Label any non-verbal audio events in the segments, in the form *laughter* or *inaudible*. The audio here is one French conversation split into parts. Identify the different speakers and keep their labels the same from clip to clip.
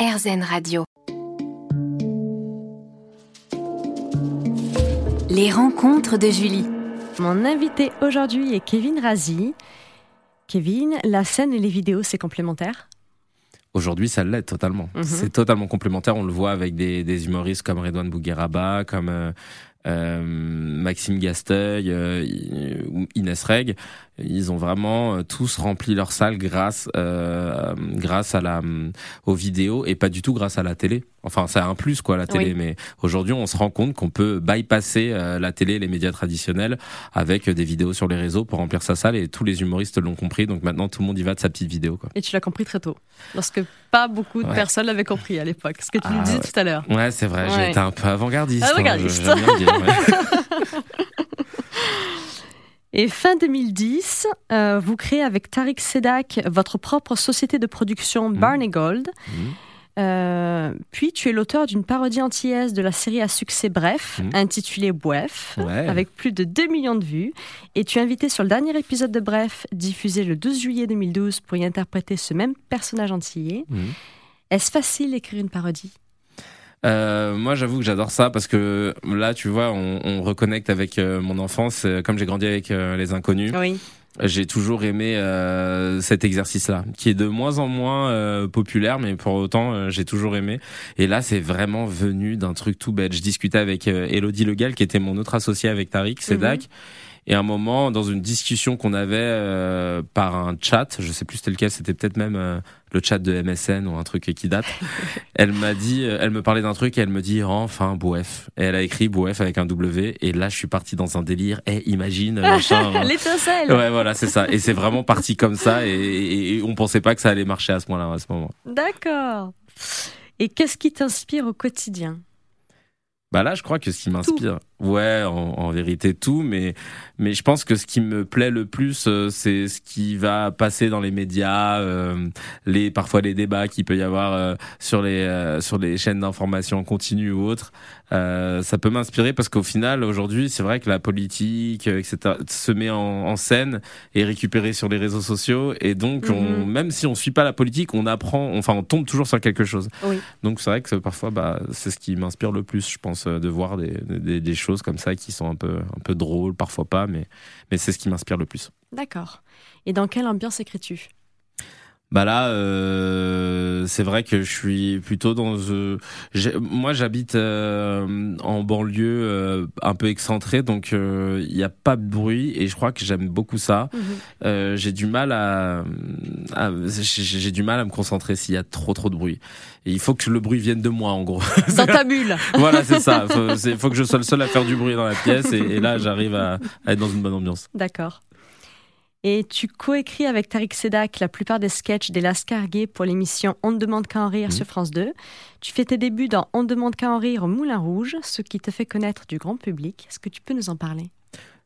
Speaker 1: RZN Radio. Les rencontres de Julie.
Speaker 2: Mon invité aujourd'hui est Kevin Razi. Kevin, la scène et les vidéos, c'est complémentaire?
Speaker 3: Aujourd'hui, ça l'est totalement.
Speaker 2: Mhm.
Speaker 3: C'est totalement complémentaire. On le voit avec des, des humoristes comme Redouane Bougueraba, comme euh, Maxime Gasteuil euh, ou Inès Reg. Ils ont vraiment euh, tous rempli leur salle grâce euh, grâce à la aux vidéos et pas du tout grâce à la télé. Enfin, c'est un plus quoi la télé,
Speaker 2: Oui.
Speaker 3: mais aujourd'hui, on se rend compte qu'on peut bypasser euh, la télé, les médias traditionnels avec des vidéos sur les réseaux pour remplir sa salle et tous les humoristes l'ont compris. Donc maintenant, tout le monde y va de sa petite vidéo quoi.
Speaker 2: Et tu l'as compris très tôt. Lorsque pas beaucoup de
Speaker 3: Ouais.
Speaker 2: personnes l'avaient compris à l'époque. Ce que tu
Speaker 3: Ah,
Speaker 2: nous disais
Speaker 3: ouais.
Speaker 2: tout à l'heure.
Speaker 3: Ouais, c'est vrai,
Speaker 2: Ouais.
Speaker 3: été un peu avant-gardiste. hein,
Speaker 2: Avant-gardiste. Et fin 2010, euh, vous créez avec Tariq Sedak votre propre société de production Barney Gold.
Speaker 3: Mhm.
Speaker 2: Euh, puis tu es l'auteur d'une parodie antillaise de la série à succès Bref,
Speaker 3: Mhm.
Speaker 2: intitulée Bref,
Speaker 3: Ouais.
Speaker 2: avec plus de 2 millions de vues. Et tu es invité sur le dernier épisode de Bref, diffusé le 12 juillet 2012, pour y interpréter ce même personnage antillais. Est-ce facile d'écrire une parodie?
Speaker 3: Euh, moi, j'avoue que j'adore ça parce que là, tu vois, on, on reconnecte avec euh, mon enfance. Euh, Comme j'ai grandi avec les inconnus,
Speaker 2: Oui.
Speaker 3: j'ai toujours aimé euh, cet exercice-là, qui est de moins en moins euh, populaire, mais pour autant, euh, j'ai toujours aimé. Et là, c'est vraiment venu d'un truc tout bête. Je discutais avec Elodie Legal, qui était mon autre associé avec Tariq Sedak. Et à un moment, dans une discussion qu'on avait euh, par un chat, je sais plus c'était lequel, c'était peut-être même euh, le chat de MSN ou un truc qui date. *laughs* elle m'a dit, euh, elle me parlait d'un truc et elle me dit enfin Bouef. Et elle a écrit Bouef avec un W. Et là, je suis parti dans un délire. Eh, imagine, machin. *laughs* hein.
Speaker 2: L'étincelle
Speaker 3: Ouais, voilà, c'est ça. Et c'est vraiment parti comme ça. Et, et- et on pensait pas que ça allait marcher à ce moment-là, à ce moment.
Speaker 2: D'accord. Et qu'est-ce qui t'inspire au quotidien?
Speaker 3: Bah là, je crois que ce qui m'inspire, ouais, en, en vérité tout, mais mais je pense que ce qui me plaît le plus, euh, c'est ce qui va passer dans les médias, euh, les parfois les débats qu'il peut y avoir euh, sur les euh, sur les chaînes d'information continue ou autres. Euh, ça peut m'inspirer parce qu'au final, aujourd'hui, c'est vrai que la politique, etc., se met en, en scène et récupérée sur les réseaux sociaux, et donc on,
Speaker 2: Mhm.
Speaker 3: même si on suit pas la politique, on apprend, enfin, on tombe toujours sur quelque chose.
Speaker 2: Oui.
Speaker 3: Donc c'est vrai que parfois, bah, c'est ce qui m'inspire le plus, je pense, de voir des, des, des choses comme ça qui sont un peu, un peu drôles, parfois pas, mais, mais c'est ce qui m'inspire le plus.
Speaker 2: D'accord. Et dans quelle ambiance écris-tu?
Speaker 3: Bah là, euh, c'est vrai que je suis plutôt dans. euh, moi, j'habite euh, en banlieue euh, un peu excentrée, donc euh, il n'y a pas de bruit et je crois que j'aime beaucoup ça. Euh, j'ai du mal à, à- j'ai du mal à me concentrer s'il y a trop trop de bruit. Et il faut que le bruit vienne de moi, en gros. *laughs*
Speaker 2: Dans ta bulle *laughs*
Speaker 3: voilà, c'est ça. Faut, faut que je sois le seul à faire du bruit dans la pièce et, et là, j'arrive à, à être dans une bonne ambiance.
Speaker 2: D'accord. Et tu coécris avec Tariq Sedak la plupart des sketchs des Lascarguet pour l'émission On ne demande qu'à en rire
Speaker 3: Mhm.
Speaker 2: sur France 2. Tu fais tes débuts dans On ne demande qu'à en rire au Moulin Rouge, ce qui te fait connaître du grand public. Est-ce que tu peux nous en parler?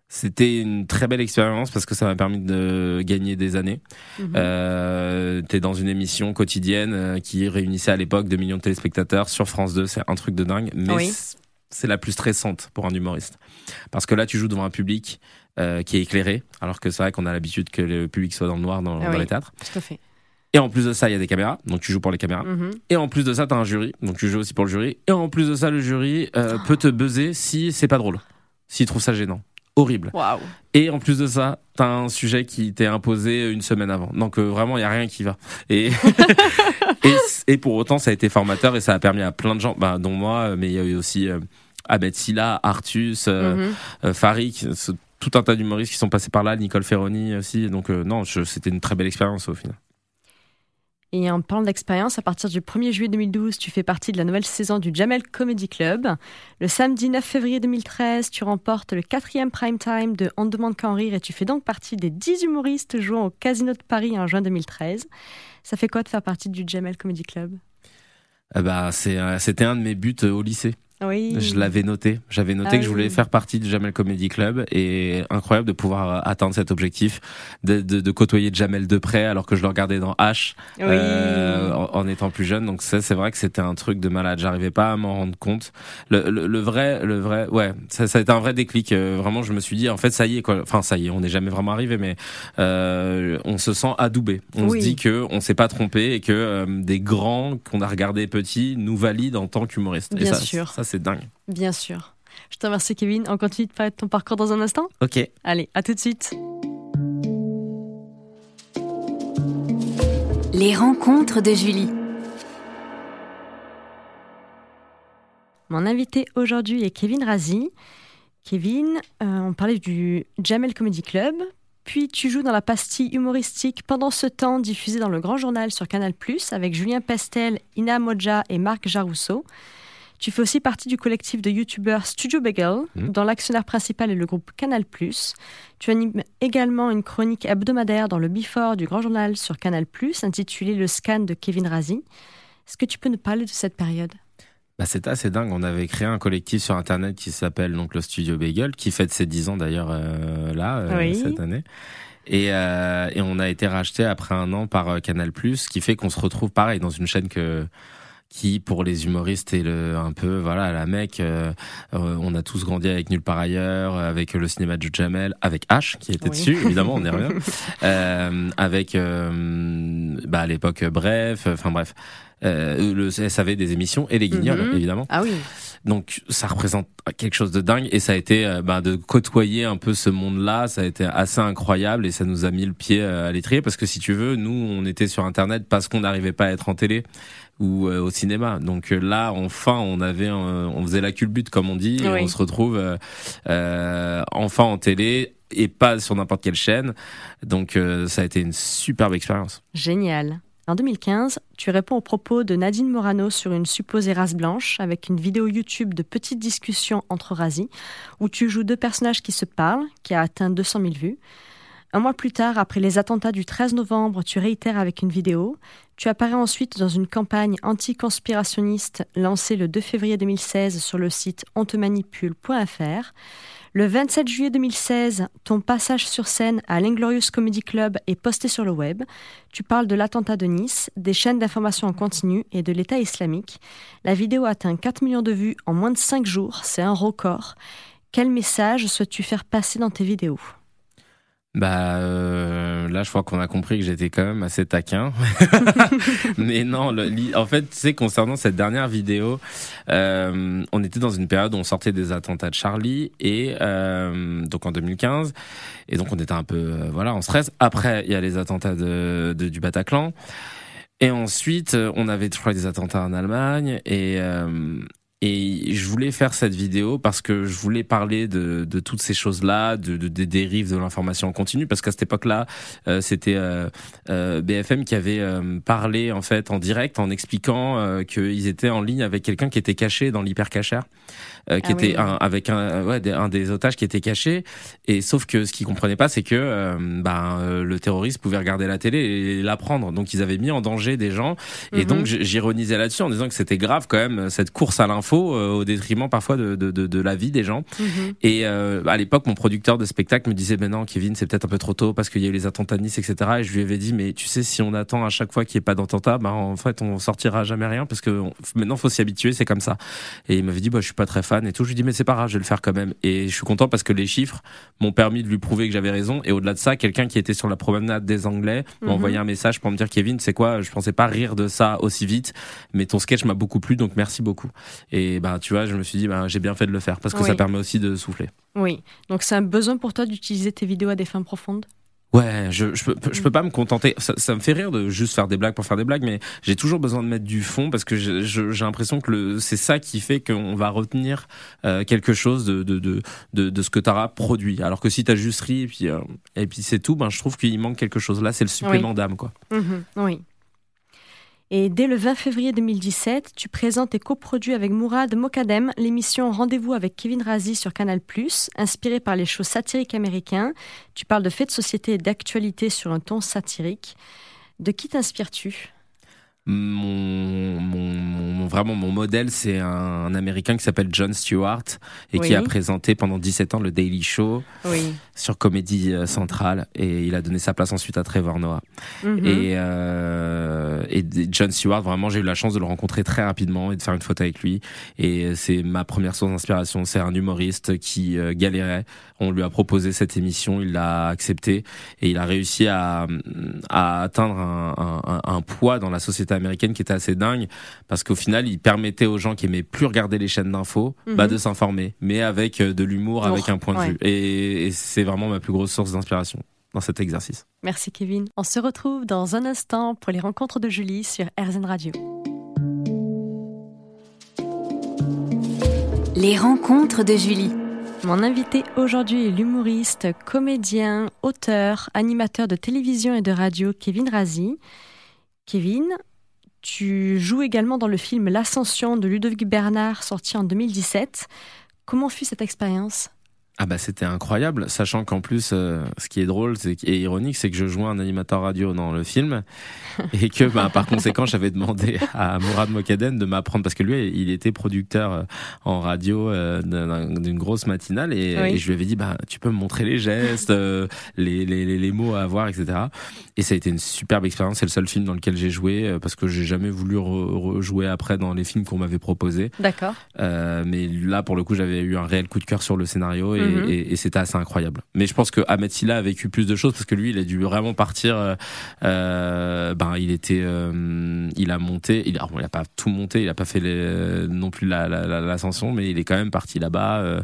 Speaker 3: C'était une très belle expérience parce que ça m'a permis de gagner des années.
Speaker 2: Mhm.
Speaker 3: Euh, T'es dans une émission quotidienne euh, qui réunissait à l'époque 2 millions de téléspectateurs sur France 2. C'est un truc de dingue, mais
Speaker 2: Oui.
Speaker 3: c'est la plus stressante pour un humoriste. Parce que là, tu joues devant un public euh, qui est éclairé, alors que c'est vrai qu'on a l'habitude que le public soit dans le noir dans,
Speaker 2: Ah
Speaker 3: dans les théâtres.
Speaker 2: Tout à fait.
Speaker 3: Et en plus de ça, il y a des caméras, donc tu joues pour les caméras.
Speaker 2: Mhm.
Speaker 3: Et en plus de ça, t'as un jury, donc tu joues aussi pour le jury. Et en plus de ça, le jury euh, peut te buzzer si c'est pas drôle, s'il trouve ça gênant. Horrible. Et en plus de ça, t'as un sujet qui t'est imposé une semaine avant. Donc euh, vraiment, il y a rien qui va. Et, *laughs* et, et pour autant, ça a été formateur et ça a permis à plein de gens, bah, dont moi, mais il y a eu aussi euh, Silla, Artus, euh,
Speaker 2: Mhm.
Speaker 3: euh, Farik, tout un tas d'humoristes qui sont passés par là, Nicole Ferroni aussi. Donc euh, non, c'était une très belle expérience au final.
Speaker 2: Et en parlant d'expérience, à partir du 1er juillet 2012, tu fais partie de la nouvelle saison du Jamel Comedy Club. Le samedi 9 février 2013, tu remportes le quatrième prime time de On ne demande qu'à en rire et tu fais donc partie des 10 humoristes jouant au Casino de Paris en juin 2013. Ça fait quoi de faire partie du Jamel Comedy Club?
Speaker 3: Eh ben, euh, c'était un de mes buts euh, au lycée.
Speaker 2: Oui.
Speaker 3: Je l'avais noté. J'avais noté
Speaker 2: Ah
Speaker 3: que je voulais
Speaker 2: oui.
Speaker 3: faire partie du Jamel Comedy Club et incroyable de pouvoir atteindre cet objectif, de, de, de côtoyer Jamel de près alors que je le regardais dans H
Speaker 2: Oui.
Speaker 3: euh, en, en étant plus jeune. Donc ça, c'est vrai que c'était un truc de malade. J'arrivais pas à m'en rendre compte. Le, le, le vrai, le vrai, ouais, ça, ça a été un vrai déclic. Euh, vraiment, je me suis dit, en fait, ça y est, quoi. Enfin, ça y est, on n'est jamais vraiment arrivé, mais euh, on se sent adoubé. On se dit que on s'est pas trompé et que euh, des grands qu'on a regardés petits nous valident en tant qu'humoristes. Et
Speaker 2: Bien
Speaker 3: ça,
Speaker 2: sûr.
Speaker 3: Ça, c'est dingue.
Speaker 2: Bien sûr. Je te remercie, Kevin. On continue de parler de ton parcours dans un instant?
Speaker 3: Ok.
Speaker 2: Allez, à tout de suite.
Speaker 1: Les rencontres de Julie.
Speaker 2: Mon invité aujourd'hui est Kevin Razi. Kevin, euh, on parlait du Jamel Comedy Club, puis tu joues dans la pastille humoristique pendant ce temps diffusée dans le Grand Journal sur Canal+, avec Julien Pestel, Ina Moja et Marc Jarousseau. Tu fais aussi partie du collectif de youtubeurs Studio Bagel,
Speaker 3: Mhm.
Speaker 2: dont l'actionnaire principal est le groupe Canal+. Tu animes également une chronique hebdomadaire dans le Before du Grand Journal sur Canal+, intitulée Le scan de Kevin Razi. Est-ce que tu peux nous parler de cette période?
Speaker 3: Bah, c'était assez dingue. On avait créé un collectif sur Internet qui s'appelle donc le Studio Bagel, qui fête ses 10 ans d'ailleurs euh, là, euh,
Speaker 2: Oui.
Speaker 3: cette année. Et, euh, et on a été racheté après un an par Canal+, ce qui fait qu'on se retrouve pareil dans une chaîne que qui pour les humoristes est le un peu voilà la mec euh, euh, on a tous grandi avec nulle part ailleurs euh, avec le cinéma de Jamel avec H qui était
Speaker 2: Oui.
Speaker 3: dessus évidemment on y revient *laughs* euh, avec euh, bah à l'époque euh, bref enfin bref euh, le SAV des émissions et les guignols
Speaker 2: Mhm.
Speaker 3: évidemment
Speaker 2: Ah oui,
Speaker 3: donc ça représente quelque chose de dingue et ça a été euh, bah, de côtoyer un peu ce monde-là, ça a été assez incroyable et ça nous a mis le pied euh, à l'étrier parce que si tu veux, nous on était sur internet parce qu'on n'arrivait pas à être en télé ou euh, au cinéma. Donc euh, là enfin on avait on faisait la culbute comme on dit et on se retrouve enfin en télé et pas sur n'importe quelle chaîne. Donc ça a été une superbe expérience.
Speaker 2: génial. En 2015, tu réponds aux propos de Nadine Morano sur une supposée race blanche avec une vidéo YouTube de petites discussions entre rasis où tu joues deux personnages qui se parlent, qui a atteint 200 000 vues. Un mois plus tard, après les attentats du 13 novembre, tu réitères avec une vidéo. Tu apparais ensuite dans une campagne anticonspirationniste lancée le 2 février 2016 sur le site ontemanipule.fr. Le 27 juillet 2016, ton passage sur scène à l'Inglorious Comedy Club est posté sur le web. Tu parles de l'attentat de Nice, des chaînes d'information en continu et de l'État islamique. La vidéo atteint 4 millions de vues en moins de 5 jours, c'est un record. Quel message souhaites-tu faire passer dans tes vidéos?
Speaker 3: Bah euh, là, je crois qu'on a compris que j'étais quand même assez taquin. *laughs* Mais non, le- en fait, tu sais, concernant cette dernière vidéo, euh, on était dans une période où on sortait des attentats de Charlie et euh, donc en 2015, et donc on était un peu euh, voilà en stress. Après, il y a les attentats de, de- du Bataclan. Et ensuite, euh, on avait, je crois, des attentats en Allemagne. Et, euh, et je voulais faire cette vidéo parce que je voulais parler de, toutes ces choses-là, de, de- des dérives de l'information en continu. Parce qu'à cette époque-là, euh, c'était euh, euh, BFM qui avait euh, parlé en fait en direct en expliquant qu'ils étaient en ligne avec quelqu'un qui était caché dans l'hypercachère. Euh, qui
Speaker 2: Ah oui.
Speaker 3: était un, avec un, ouais, des, un des otages qui était caché et sauf que ce qu'ils comprenaient pas c'est que euh, ben euh, le terroriste pouvait regarder la télé et l'apprendre donc ils avaient mis en danger des gens et
Speaker 2: Mhm.
Speaker 3: donc j'ironisais là-dessus en disant que c'était grave quand même cette course à l'info euh, au détriment parfois de, de, de, de la vie des gens
Speaker 2: Mhm.
Speaker 3: et euh, à l'époque, mon producteur de spectacle me disait, ben non, Kevin, c'est peut-être un peu trop tôt parce qu'il y a eu les attentats de Nice, etc. Et je lui avais dit, mais tu sais, si on attend à chaque fois qu'il n'y ait pas d'attentat, ben en fait, on sortira jamais rien parce que on- maintenant, faut s'y habituer, c'est comme ça. Et il m'avait dit, bah, je suis pas très fan et tout. Je lui dis, mais c'est pas grave, je vais le faire quand même. Et je suis content parce que les chiffres m'ont permis de lui prouver que j'avais raison. Et au-delà de ça, quelqu'un qui était sur la promenade des Anglais m'a
Speaker 2: Mhm.
Speaker 3: envoyé un message pour me dire, Kevin, c'est quoi, je pensais pas rire de ça aussi vite, mais ton sketch m'a beaucoup plu, donc merci beaucoup. Et ben, tu vois, je me suis dit, ben, j'ai bien fait de le faire parce que
Speaker 2: Oui.
Speaker 3: ça permet aussi de souffler.
Speaker 2: Oui, donc c'est un besoin pour toi d'utiliser tes vidéos à des fins profondes?
Speaker 3: Ouais, je, je, peux, je peux pas me contenter. Ça, ça me fait rire de juste faire des blagues pour faire des blagues, mais j'ai toujours besoin de mettre du fond parce que j'ai l'impression que le- c'est ça qui fait qu'on va retenir euh, quelque chose de, de, de, de, de ce que tu auras produit. Alors que si tu as juste ri et puis, euh, et puis c'est tout, ben, je trouve qu'il manque quelque chose là, c'est le supplément d'âme. quoi.
Speaker 2: Mhm, Oui. Et dès le 20 février 2017, tu présentes et coproduis avec Mourad Mokadem l'émission Rendez-vous avec Kevin Razi sur Canal+, inspirée par les shows satiriques américains. Tu parles de faits de société et d'actualité sur un ton satirique. De qui t'inspires-tu?
Speaker 3: Mon, mon, mon, mon vraiment mon modèle, c'est un, Américain qui s'appelle John Stewart et qui a présenté pendant 17 ans le Daily Show sur Comédie euh, Centrale et il a donné sa place ensuite à Trevor Noah. Mhm. Et, euh, et John Stewart, vraiment, j'ai eu la chance de le rencontrer très rapidement et de faire une photo avec lui. Et c'est ma première source d'inspiration. C'est un humoriste qui euh, galérait. On lui a proposé cette émission, il l'a accepté et il a réussi à, à atteindre un, un, un poids dans la société américaine qui était assez dingue parce qu'au final, il permettait aux gens qui aimaient plus regarder les chaînes d'infos bah, mhm. de s'informer, mais avec euh, de l'humour, avec un point de vue. Et, c'est vraiment ma plus grosse source d'inspiration dans cet exercice.
Speaker 2: Merci Kevin. On se retrouve dans un instant pour les rencontres de Julie sur RZN Radio.
Speaker 1: Les rencontres de Julie.
Speaker 2: Mon invité aujourd'hui est l'humoriste, comédien, auteur, animateur de télévision et de radio Kevin Razi. Kevin, tu joues également dans le film L'Ascension de Ludovic Bernard, sorti en 2017. Comment fut cette expérience?
Speaker 3: Ah bah c'était incroyable, sachant qu'en plus, euh, ce qui est drôle et ironique, c'est que je jouais un animateur radio dans le film *laughs* et que bah, par conséquent, j'avais demandé à Mourad Mokaden de m'apprendre parce que lui, il était producteur euh, en radio euh, d'une grosse matinale et, je lui avais dit bah tu peux me montrer les gestes, les, les, les, mots à avoir, etc. Et ça a été une superbe expérience. C'est le seul film dans lequel j'ai joué parce que j'ai jamais voulu rejouer après dans les films qu'on m'avait proposés.
Speaker 2: D'accord.
Speaker 3: mais là, pour le coup, j'avais eu un réel coup de cœur sur le scénario et Et, c'était assez incroyable. Mais je pense que Ahmed Silla a vécu plus de choses parce que lui, il a dû vraiment partir. Euh, euh ben, il était, euh, il a monté. Il, alors, il a pas tout monté, il a pas fait les, non plus l'ascension, mais il est quand même parti là-bas.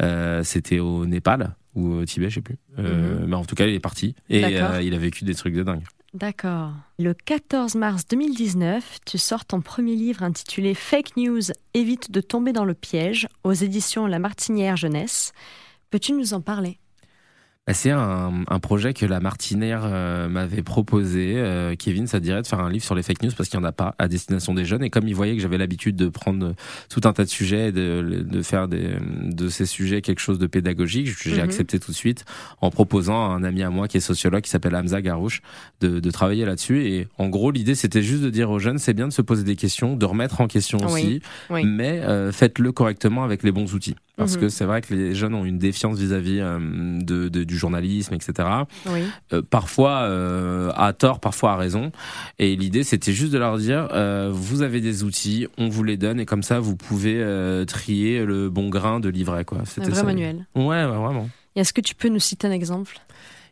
Speaker 3: Euh, c'était au Népal ou au Tibet, je sais plus. Mhm. Mais en tout cas, il est parti et il a vécu des trucs de dingue.
Speaker 2: D'accord. Le 14 mars 2019, tu sors ton premier livre intitulé Fake News, évite de tomber dans le piège aux éditions La Martinière Jeunesse. Peux-tu nous en parler?
Speaker 3: C'est un, un, projet que la Martinière euh, m'avait proposé. Euh, Kevin, ça dirait de faire un livre sur les fake news parce qu'il n'y en a pas à destination des jeunes. Et comme il voyait que j'avais l'habitude de prendre tout un tas de sujets, de, de faire des, de ces sujets quelque chose de pédagogique, j'ai mhm. accepté tout de suite en proposant à un ami à moi qui est sociologue, qui s'appelle Hamza Garouche, de, de travailler là-dessus. Et en gros, l'idée, c'était juste de dire aux jeunes, c'est bien de se poser des questions, de remettre en question aussi, mais euh, faites-le correctement avec les bons outils. Parce mhm. que c'est vrai que les jeunes ont une défiance vis-à-vis de, de, du journalisme, etc. Oui. Euh, parfois euh, à tort, parfois à raison. Et l'idée, c'était juste de leur dire, euh, vous avez des outils, on vous les donne, et comme ça, vous pouvez trier le bon grain de livret. Quoi.
Speaker 2: C'était un vrai manuel.
Speaker 3: Ouais, vraiment.
Speaker 2: Est-ce que tu peux nous citer un exemple?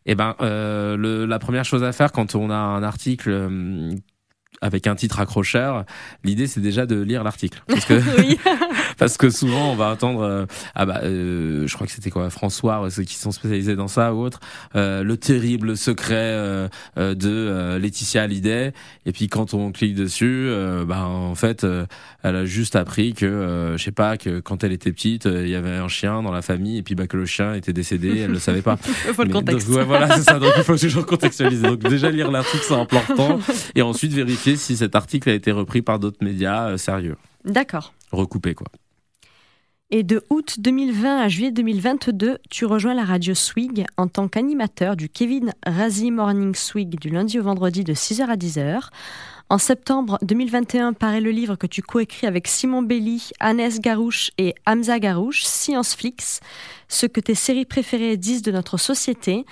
Speaker 3: Eh ben, le, la première chose à faire quand on a un article avec un titre accrocheur, l'idée c'est déjà de lire l'article. *laughs* Parce que, *laughs* *laughs* parce que souvent on va attendre, euh, ah bah, euh, je crois que c'était quoi, François, ceux qui sont spécialisés dans ça ou autre, euh, le terrible secret euh, de Laetitia Hallyday. Et puis quand on clique dessus, bah en fait, elle a juste appris que, je sais pas, que quand elle était petite, il y avait un chien dans la famille et puis bah que le chien était décédé, elle le savait pas.
Speaker 2: il faut le contexte.
Speaker 3: ouais, voilà, c'est ça. Donc il faut toujours contextualiser. Donc déjà lire l'article c'est important et ensuite vérifier si cet article a été repris par d'autres médias euh, sérieux.
Speaker 2: D'accord.
Speaker 3: Recoupé, quoi.
Speaker 2: Et de août 2020 à juillet 2022, tu rejoins la radio Swig en tant qu'animateur du Kevin Razi Morning Swig du lundi au vendredi de 6h à 10h. En septembre 2021 paraît le livre que tu coécris avec Simon Belli, Annès Garouche et Hamza Garouche, Science Flix, ce que tes séries préférées disent de notre société.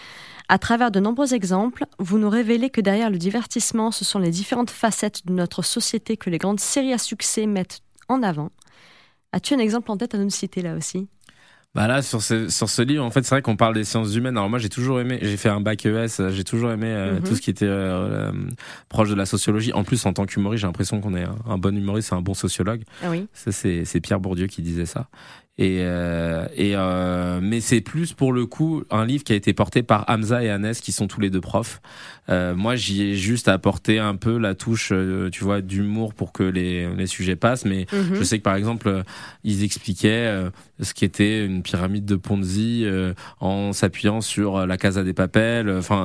Speaker 2: À travers de nombreux exemples, vous nous révélez que derrière le divertissement, ce sont les différentes facettes de notre société que les grandes séries à succès mettent en avant. As-tu un exemple en tête à nous citer là aussi?
Speaker 3: Bah là sur ce sur ce livre en fait c'est vrai qu'on parle des sciences humaines alors moi j'ai toujours aimé j'ai fait un bac ES j'ai toujours aimé euh, mhm. tout ce qui était euh, euh, proche de la sociologie en plus en tant qu'humoriste j'ai l'impression qu'on est un, bon humoriste c'est un bon sociologue
Speaker 2: ah oui.
Speaker 3: ça c'est Pierre Bourdieu qui disait ça et, euh, et euh, mais c'est plus pour le coup un livre qui a été porté par Hamza et Anes qui sont tous les deux profs. Euh, moi, j'y ai juste apporté un peu la touche, euh, tu vois, d'humour pour que les, les sujets passent. Mais mhm. je sais que par exemple, ils expliquaient ce qui était une pyramide de Ponzi en s'appuyant sur la Casa des Papels. Enfin,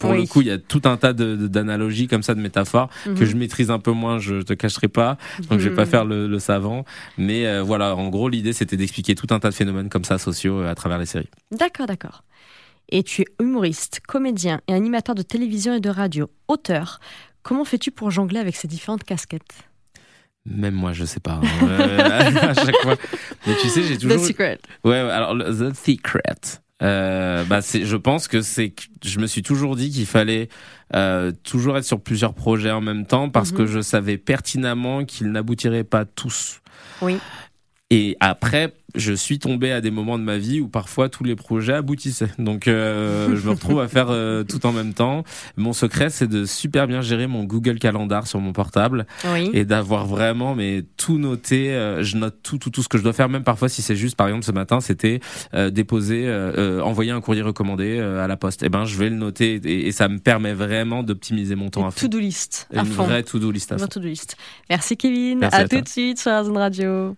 Speaker 3: pour le coup, il y a tout un tas d'analogies comme ça, de métaphores que mhm. je maîtrise un peu moins. Je te cacherai pas, donc je vais pas mhm. faire le, le savant. Mais voilà, en gros, l'idée c'est c'était d'expliquer tout un tas de phénomènes comme ça sociaux euh, à travers les séries.
Speaker 2: D'accord, d'accord. Et tu es humoriste, comédien et animateur de télévision et de radio, auteur. Comment fais-tu pour jongler avec ces différentes casquettes?
Speaker 3: Même moi, je sais pas. Hein. *laughs* à chaque fois. Mais tu sais, j'ai toujours.
Speaker 2: The secret.
Speaker 3: Ouais, alors the secret. Euh, bah c'est, je pense que c'est, je me suis toujours dit qu'il fallait euh, toujours être sur plusieurs projets en même temps parce que
Speaker 2: Mhm.
Speaker 3: je savais pertinemment qu'ils n'aboutiraient pas tous.
Speaker 2: Oui.
Speaker 3: Et après, je suis tombé à des moments de ma vie où parfois tous les projets aboutissaient. Donc, euh, je me retrouve à faire euh, tout en même temps. Mon secret, c'est de super bien gérer mon Google Calendar sur mon portable
Speaker 2: Oui.
Speaker 3: et d'avoir vraiment mais tout noté. euh, je note tout, tout, tout ce que je dois faire, même parfois si c'est juste, par exemple, ce matin, c'était déposer, envoyer un courrier recommandé à la poste. Et ben, je vais le noter et, et ça me permet vraiment d'optimiser mon temps à
Speaker 2: Une to-do list à
Speaker 3: Une
Speaker 2: fond.
Speaker 3: vraie to-do list à fond.
Speaker 2: to-do list. Merci Kevin.
Speaker 3: Merci
Speaker 2: à tout de suite sur Amazon Radio.